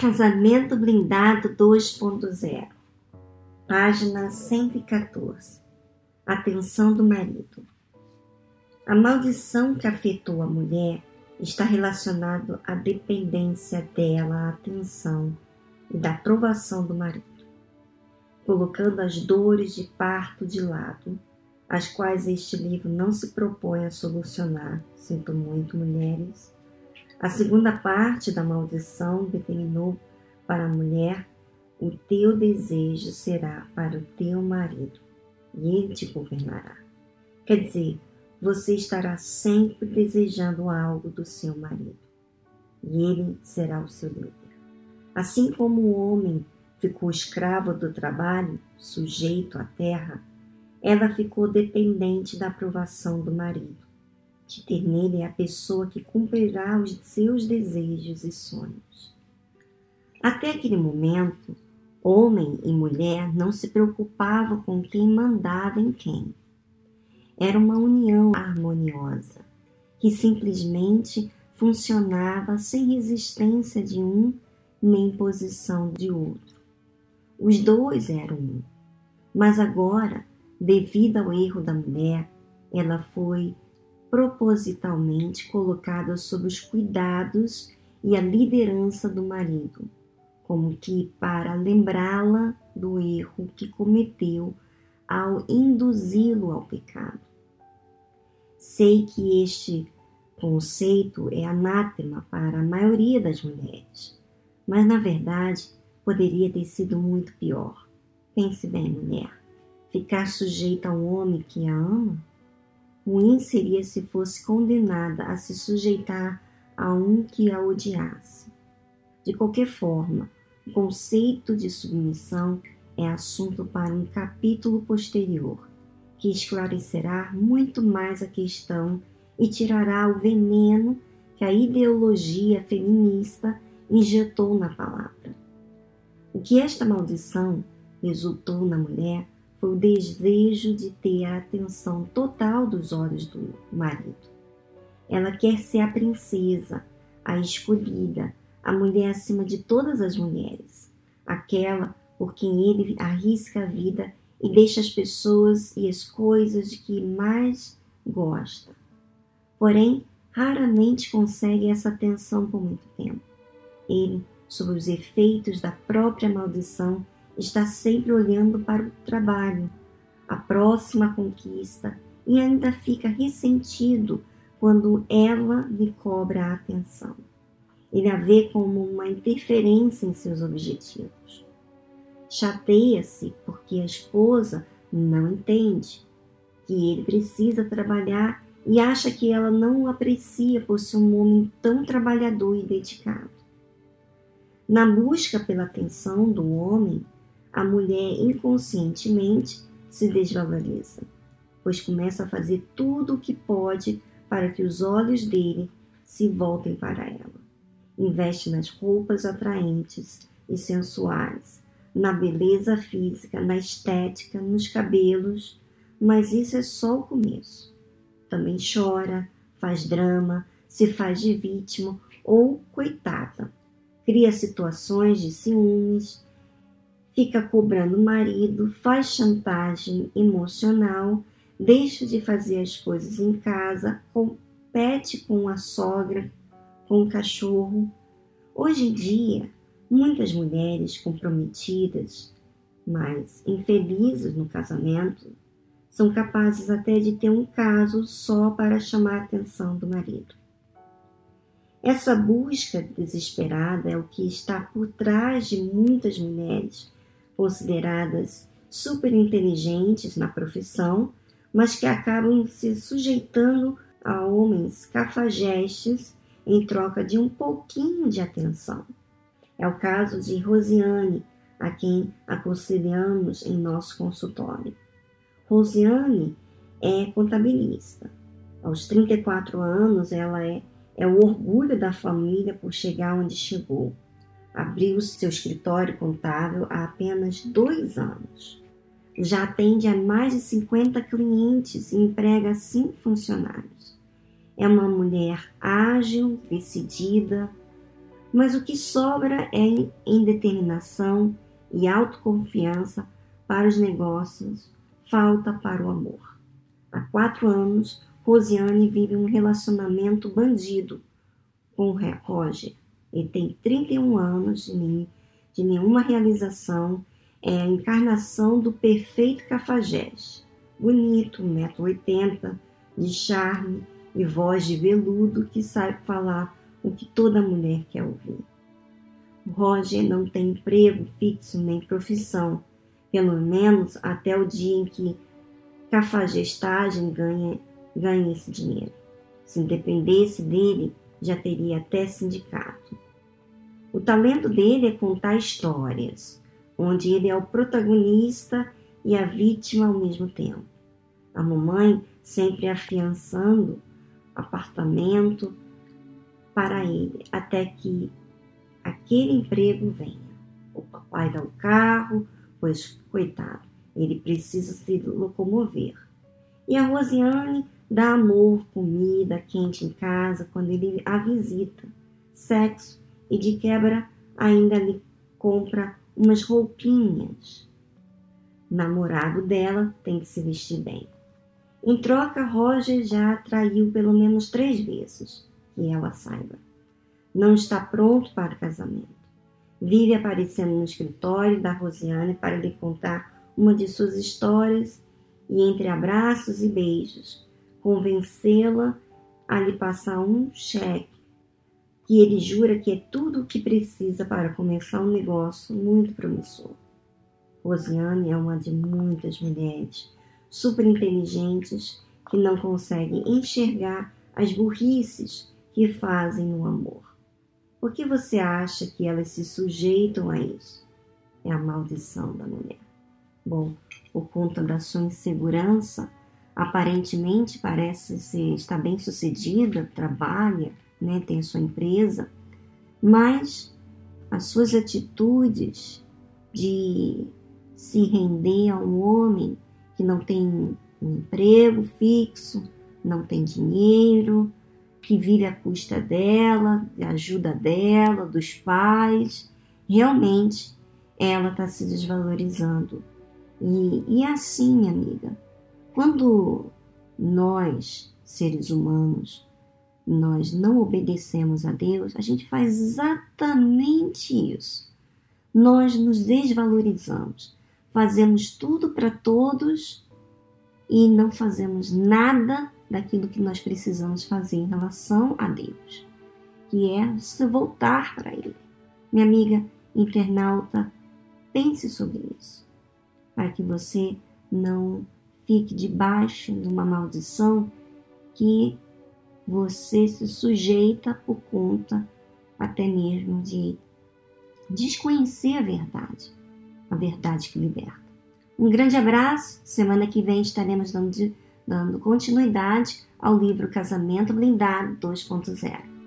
Casamento Blindado 2.0, página 114. Atenção do marido. A maldição que afetou a mulher está relacionado à dependência dela, à atenção e da aprovação do marido, colocando as dores de parto de lado, as quais este livro não se propõe a solucionar. Sinto muito, mulheres a segunda parte da maldição determinou para a mulher: o teu desejo será para o teu marido, e ele te governará. Quer dizer, você estará sempre desejando algo do seu marido, e ele será o seu líder. Assim como o homem ficou escravo do trabalho, sujeito à terra, ela ficou dependente da aprovação do marido de ter nele a pessoa que cumprirá os seus desejos e sonhos. Até aquele momento, homem e mulher não se preocupavam com quem mandava em quem. Era uma união harmoniosa, que simplesmente funcionava sem resistência de um nem posição de outro. Os dois eram um. Mas agora, devido ao erro da mulher, ela foi propositalmente colocada sob os cuidados e a liderança do marido, como que para lembrá-la do erro que cometeu ao induzi-lo ao pecado. Sei que este conceito é anátema para a maioria das mulheres, mas na verdade poderia ter sido muito pior. Pense bem, mulher, ficar sujeita a um homem que a ama Ruim seria se fosse condenada a se sujeitar a um que a odiasse. De qualquer forma, o conceito de submissão é assunto para um capítulo posterior, que esclarecerá muito mais a questão e tirará o veneno que a ideologia feminista injetou na palavra. O que esta maldição resultou na mulher foi o desejo de ter a atenção total dos olhos do marido. Ela quer ser a princesa, a escolhida, a mulher acima de todas as mulheres, aquela por quem ele arrisca a vida e deixa as pessoas e as coisas de que mais gosta. Porém, raramente consegue essa atenção por muito tempo. Ele, sob os efeitos da própria maldição, está sempre olhando para o trabalho, a próxima conquista e ainda fica ressentido quando ela lhe cobra a atenção. Ele a vê como uma interferência em seus objetivos. Chateia-se porque a esposa não entende que ele precisa trabalhar e acha que ela não o aprecia por ser um homem tão trabalhador e dedicado. Na busca pela atenção do homem, a mulher inconscientemente se desvaloriza, pois começa a fazer tudo o que pode para que os olhos dele se voltem para ela. Investe nas roupas atraentes e sensuais, na beleza física, na estética, nos cabelos, mas isso é só o começo. Também chora, faz drama, se faz de vítima ou coitada. Cria situações de ciúmes, fica cobrando o marido, faz chantagem emocional, deixa de fazer as coisas em casa, compete com a sogra, com o cachorro. Hoje em dia, muitas mulheres comprometidas, mas infelizes no casamento, são capazes até de ter um caso só para chamar a atenção do marido. Essa busca desesperada é o que está por trás de muitas mulheres consideradas super inteligentes na profissão, mas que acabam se sujeitando a homens cafajestes em troca de um pouquinho de atenção. É o caso de Rosiane, a quem aconselhamos em nosso consultório. Rosiane é contabilista. Aos 34 anos, ela é, é o orgulho da família por chegar onde chegou abriu seu escritório contábil há apenas dois anos. Já atende a mais de 50 clientes e emprega cinco funcionários. É uma mulher ágil, decidida, mas o que sobra é indeterminação e autoconfiança para os negócios, falta para o amor. Há quatro anos, Rosiane vive um relacionamento bandido com Roger. Ele tem 31 anos de, nem, de nenhuma realização, é a encarnação do perfeito cafajeste. Bonito, 1,80m, de charme e voz de veludo que sabe falar o que toda mulher quer ouvir. Roger não tem emprego fixo nem profissão, pelo menos até o dia em que cafagestagem ganha, ganha esse dinheiro. Se dependesse dele, já teria até sindicato. O talento dele é contar histórias, onde ele é o protagonista e a vítima ao mesmo tempo. A mamãe sempre afiançando apartamento para ele, até que aquele emprego venha. O papai dá o carro, pois, coitado, ele precisa se locomover. E a Rosiane dá amor, comida quente em casa quando ele a visita, sexo e de quebra ainda lhe compra umas roupinhas. namorado dela tem que se vestir bem. Em troca, Roger já a traiu pelo menos três vezes, que ela saiba. Não está pronto para o casamento. Vive aparecendo no escritório da Rosiane para lhe contar uma de suas histórias e, entre abraços e beijos, convencê-la a lhe passar um cheque que ele jura que é tudo o que precisa para começar um negócio muito promissor. Rosiane é uma de muitas mulheres super inteligentes que não conseguem enxergar as burrices que fazem no amor. Por que você acha que elas se sujeitam a isso? É a maldição da mulher. Bom, por conta da sua insegurança, aparentemente parece ser, estar bem sucedida, trabalha, né, tem sua empresa, mas as suas atitudes de se render a um homem que não tem um emprego fixo, não tem dinheiro, que vive à custa dela, da ajuda dela, dos pais. Realmente, ela está se desvalorizando. E, e é assim, amiga, quando nós, seres humanos, nós não obedecemos a Deus, a gente faz exatamente isso. Nós nos desvalorizamos, fazemos tudo para todos e não fazemos nada daquilo que nós precisamos fazer em relação a Deus, que é se voltar para Ele. Minha amiga internauta, pense sobre isso, para que você não fique debaixo de uma maldição que você se sujeita por conta até mesmo de desconhecer a verdade, a verdade que liberta. Um grande abraço. Semana que vem estaremos dando, dando continuidade ao livro Casamento Blindado 2.0.